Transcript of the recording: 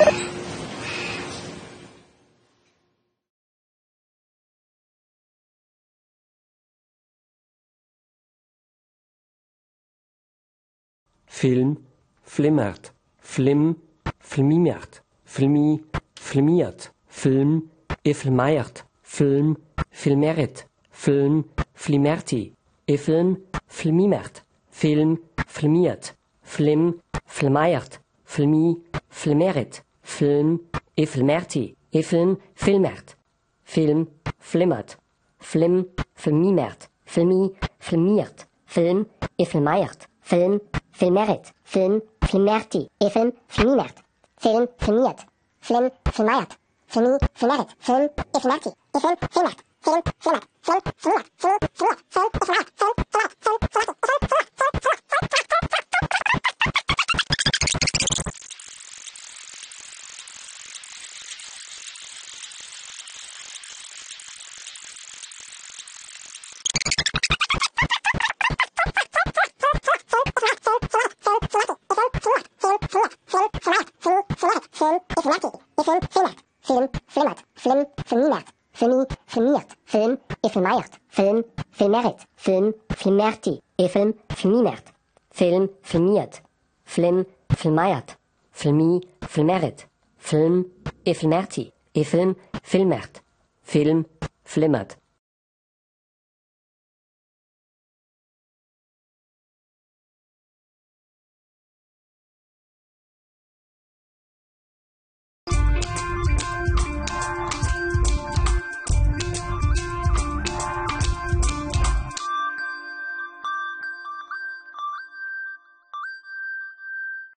Film flimmert, flim, flimmert, flimi, flimmiert, film, iflmeiert, film, filmerit, film, flimmerti, ifilm, filmimert, film, filmiert, film, filmeiert, filmi, filmeret film, iflmerti, ifilm, filmert, film, flimmert, flim, flimimert, filmi, flimmiert, film, iflmeiert, film, filmeret, film, flimmerti, ifilm, flimimert, film, filmiert, flim, flimeiert, filmi, flimmeret, film, iflmerti, ifilm, filmert, film, flimmert, film, flimmert, film, flimmert, film, iflmeiert, film, flimmert, Film, flimmert, flim, flimmert, filmi, flimmiert, film, iflmeiert, film, filmeret, film, flimmerti, ifilm, flimimert, film, filmiert, flim, filmeiert, filmi, filmeret, film, iflmerti, ifilm, filmert, film, flimmert,